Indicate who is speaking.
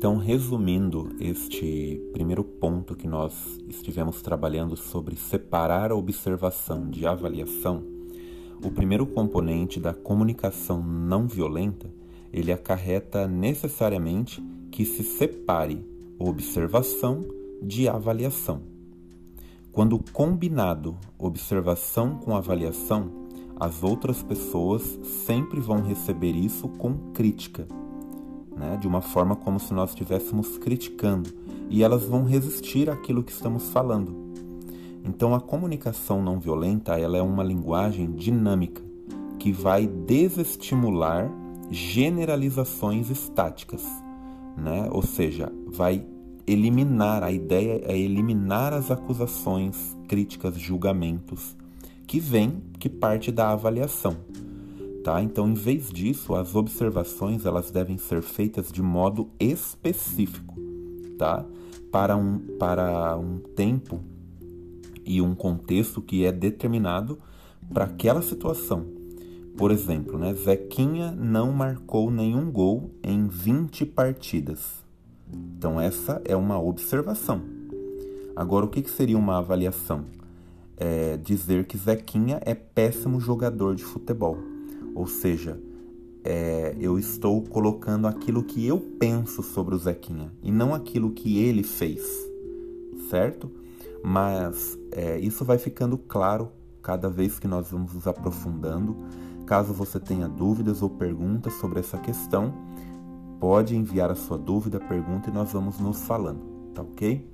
Speaker 1: Então, resumindo este primeiro ponto que nós estivemos trabalhando sobre separar a observação de avaliação, o primeiro componente da comunicação não violenta, ele acarreta necessariamente que se separe observação de avaliação. Quando combinado observação com avaliação, as outras pessoas sempre vão receber isso com crítica, né? de uma forma como se nós estivéssemos criticando, e elas vão resistir àquilo que estamos falando. Então a comunicação não violenta ela é uma linguagem dinâmica que vai desestimular generalizações estáticas, né? ou seja, vai eliminar, a ideia é eliminar as acusações, críticas, julgamentos que vem, que parte da avaliação. Tá? Então, em vez disso, as observações elas devem ser feitas de modo específico, tá? Para um, para um tempo e um contexto que é determinado para aquela situação. Por exemplo, né, Zequinha não marcou nenhum gol em 20 partidas. Então, essa é uma observação. Agora, o que, que seria uma avaliação? É dizer que Zequinha é péssimo jogador de futebol. Ou seja, é, eu estou colocando aquilo que eu penso sobre o Zequinha e não aquilo que ele fez, certo? Mas é, isso vai ficando claro cada vez que nós vamos nos aprofundando. Caso você tenha dúvidas ou perguntas sobre essa questão, Pode enviar a sua dúvida, pergunta e nós vamos nos falando, tá ok?